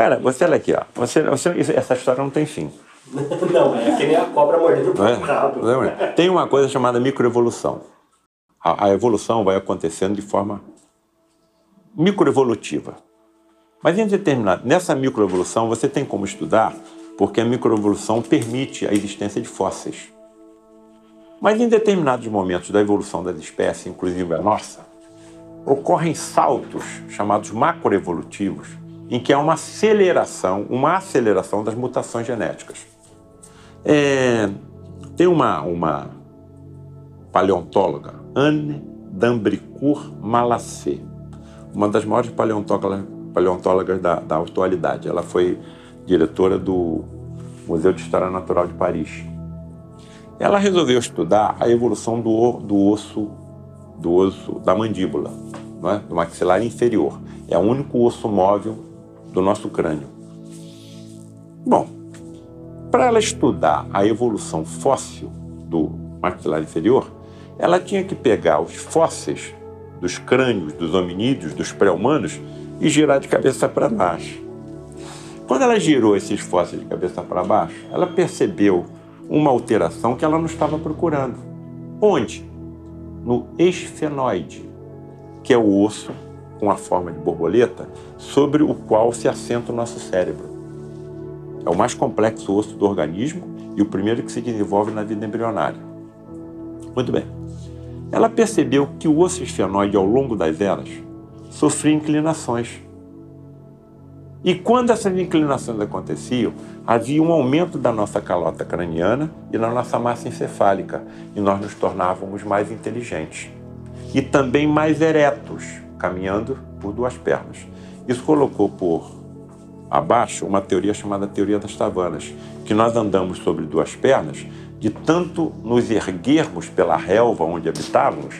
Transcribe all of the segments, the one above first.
Cara, você olha aqui, ó. Você, você, essa história não tem fim. não, é que nem a cobra mordendo o É? rabo. Não é? Tem uma coisa chamada microevolução. A, a evolução vai acontecendo de forma microevolutiva. Mas em determinado, nessa microevolução você tem como estudar, porque a microevolução permite a existência de fósseis. Mas em determinados momentos da evolução das espécies, inclusive a nossa, ocorrem saltos chamados macroevolutivos, em que há uma aceleração, uma aceleração das mutações genéticas. É, tem uma, uma paleontóloga, Anne d'Ambricourt Malassé, uma das maiores paleontólogas, paleontólogas da, da atualidade. Ela foi diretora do Museu de História Natural de Paris. Ela resolveu estudar a evolução do, do osso do osso da mandíbula, é? do maxilar inferior. É o único osso móvel do nosso crânio. Bom, para ela estudar a evolução fóssil do maxilar inferior, ela tinha que pegar os fósseis dos crânios dos hominídeos, dos pré-humanos, e girar de cabeça para baixo. Quando ela girou esses fósseis de cabeça para baixo, ela percebeu uma alteração que ela não estava procurando. Onde? No esfenoide, que é o osso com a forma de borboleta sobre o qual se assenta o nosso cérebro. É o mais complexo osso do organismo e o primeiro que se desenvolve na vida embrionária. Muito bem. Ela percebeu que o osso esfenoide, ao longo das eras, sofria inclinações. E quando essas inclinações aconteciam, havia um aumento da nossa calota craniana e da nossa massa encefálica, e nós nos tornávamos mais inteligentes. E também mais eretos, caminhando por duas pernas. Isso colocou por abaixo uma teoria chamada teoria das savanas, que nós andamos sobre duas pernas de tanto nos erguermos pela relva onde habitávamos,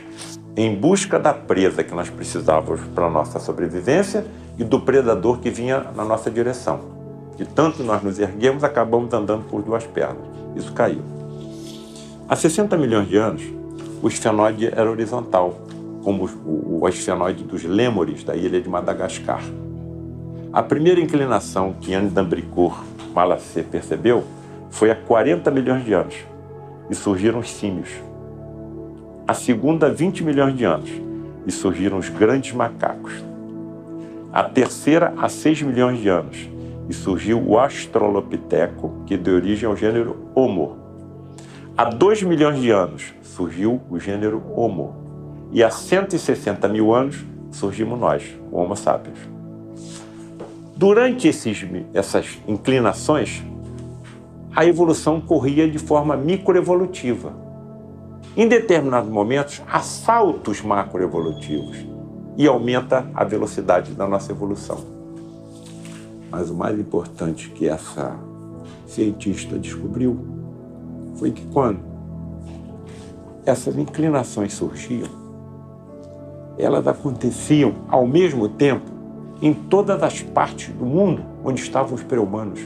em busca da presa que nós precisávamos para a nossa sobrevivência e do predador que vinha na nossa direção. De tanto nós nos erguemos, acabamos andando por duas pernas. Isso caiu. Há 60 milhões de anos, o esfenoide era horizontal, como o, esfenoide dos lêmures da ilha de Madagascar. A primeira inclinação que Anne d'Ambricourt Malassé percebeu foi há 40 milhões de anos e surgiram os símios. A segunda, 20 milhões de anos e surgiram os grandes macacos. A terceira, há 6 milhões de anos e surgiu o Australopiteco, que deu origem ao gênero Homo. Há 2 milhões de anos surgiu o gênero Homo. E há 160 mil anos surgimos nós, o Homo sapiens. Durante esses, essas inclinações, a evolução corria de forma microevolutiva. Em determinados momentos, há saltos macroevolutivos e aumenta a velocidade da nossa evolução. Mas o mais importante que essa cientista descobriu foi que quando essas inclinações surgiam, elas aconteciam ao mesmo tempo em todas as partes do mundo onde estavam os pré-humanos.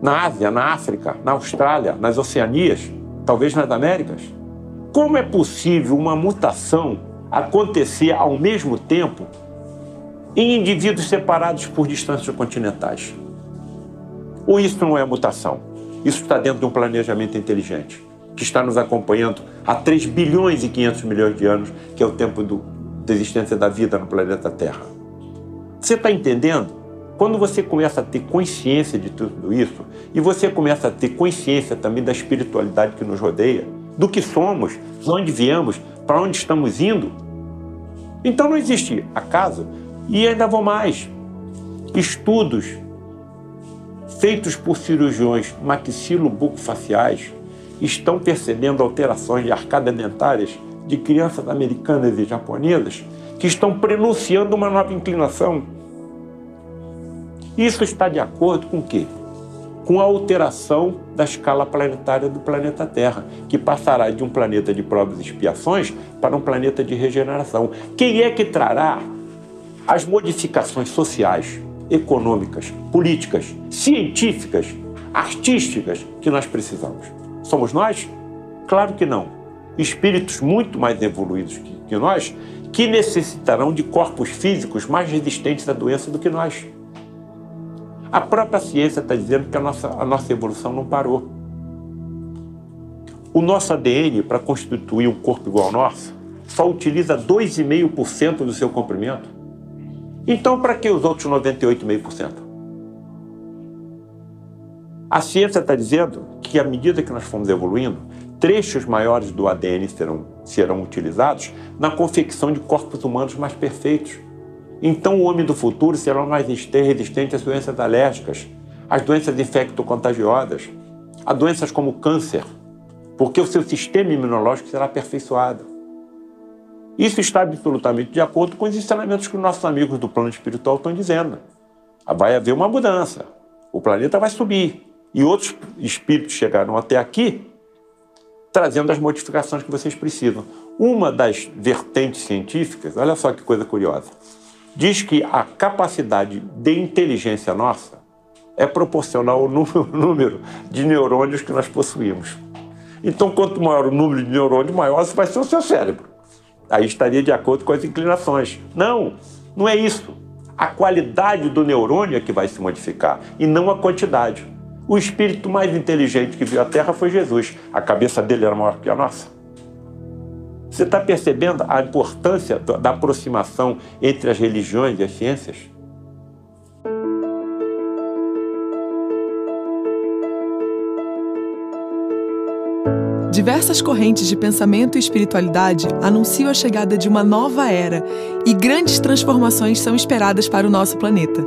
Na Ásia, na África, na Austrália, nas Oceanias, talvez nas Américas. Como é possível uma mutação acontecer ao mesmo tempo em indivíduos separados por distâncias continentais? Ou isso não é mutação? Isso está dentro de um planejamento inteligente, que está nos acompanhando há 3 bilhões e 500 milhões de anos, que é o tempo do, da existência da vida no planeta Terra. Você está entendendo? Quando você começa a ter consciência de tudo isso, e você começa a ter consciência também da espiritualidade que nos rodeia, do que somos, de onde viemos, para onde estamos indo, então não existe acaso. E ainda vou mais. Estudos feitos por cirurgiões maxilobucofaciais estão percebendo alterações de arcadas dentárias de crianças americanas e japonesas que estão prenunciando uma nova inclinação. Isso está de acordo com o quê? Com a alteração da escala planetária do planeta Terra, que passará de um planeta de provas e expiações para um planeta de regeneração. Quem é que trará as modificações sociais, econômicas, políticas, científicas, artísticas que nós precisamos? Somos nós? Claro que não. Espíritos muito mais evoluídos que, nós, que necessitarão de corpos físicos mais resistentes à doença do que nós. A própria ciência está dizendo que a nossa, a nossa evolução não parou. O nosso ADN, para constituir um corpo igual ao nosso, só utiliza 2,5% do seu comprimento. Então, para que os outros 98,5%? A ciência está dizendo que, à medida que nós formos evoluindo, trechos maiores do ADN serão, serão utilizados na confecção de corpos humanos mais perfeitos. Então, o homem do futuro será mais resistente às doenças alérgicas, às doenças infecto-contagiosas, a doenças como câncer, porque o seu sistema imunológico será aperfeiçoado. Isso está absolutamente de acordo com os ensinamentos que os nossos amigos do plano espiritual estão dizendo. Vai haver uma mudança. O planeta vai subir. E outros espíritos chegaram até aqui trazendo as modificações que vocês precisam. Uma das vertentes científicas, olha só que coisa curiosa, diz que a capacidade de inteligência nossa é proporcional ao número de neurônios que nós possuímos. Então, quanto maior o número de neurônios, maior vai ser o seu cérebro. Aí estaria de acordo com as inclinações. Não, não é isso. A qualidade do neurônio é que vai se modificar e não a quantidade. O espírito mais inteligente que viu a Terra foi Jesus. A cabeça dele era maior que a nossa. Você está percebendo a importância da aproximação entre as religiões e as ciências? Diversas correntes de pensamento e espiritualidade anunciam a chegada de uma nova era e grandes transformações são esperadas para o nosso planeta.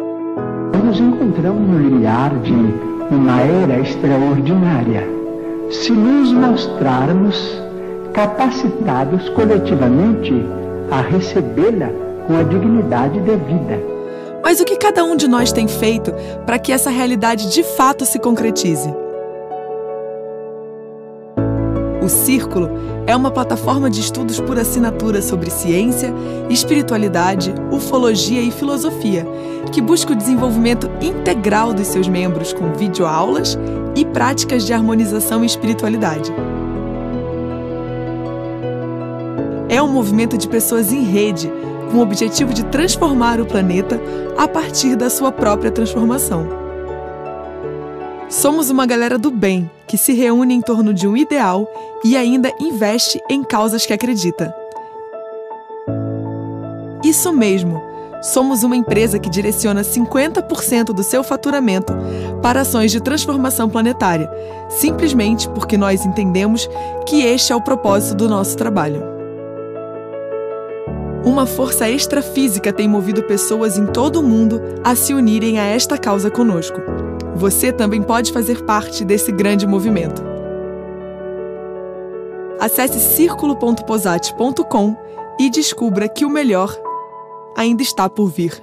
Nos encontramos no limiar de uma era extraordinária. Se nos mostrarmos capacitados coletivamente a recebê-la com a dignidade devida. Mas o que cada um de nós tem feito para que essa realidade de fato se concretize? Círculo é uma plataforma de estudos por assinatura sobre ciência, espiritualidade, ufologia e filosofia, que busca o desenvolvimento integral dos seus membros com videoaulas e práticas de harmonização e espiritualidade. É um movimento de pessoas em rede, com o objetivo de transformar o planeta a partir da sua própria transformação. Somos uma galera do bem que se reúne em torno de um ideal e ainda investe em causas que acredita. Isso mesmo! Somos uma empresa que direciona 50% do seu faturamento para ações de transformação planetária, simplesmente porque nós entendemos que este é o propósito do nosso trabalho. Uma força extrafísica tem movido pessoas em todo o mundo a se unirem a esta causa conosco. Você também pode fazer parte desse grande movimento. Acesse círculo.posate.com e descubra que o melhor ainda está por vir.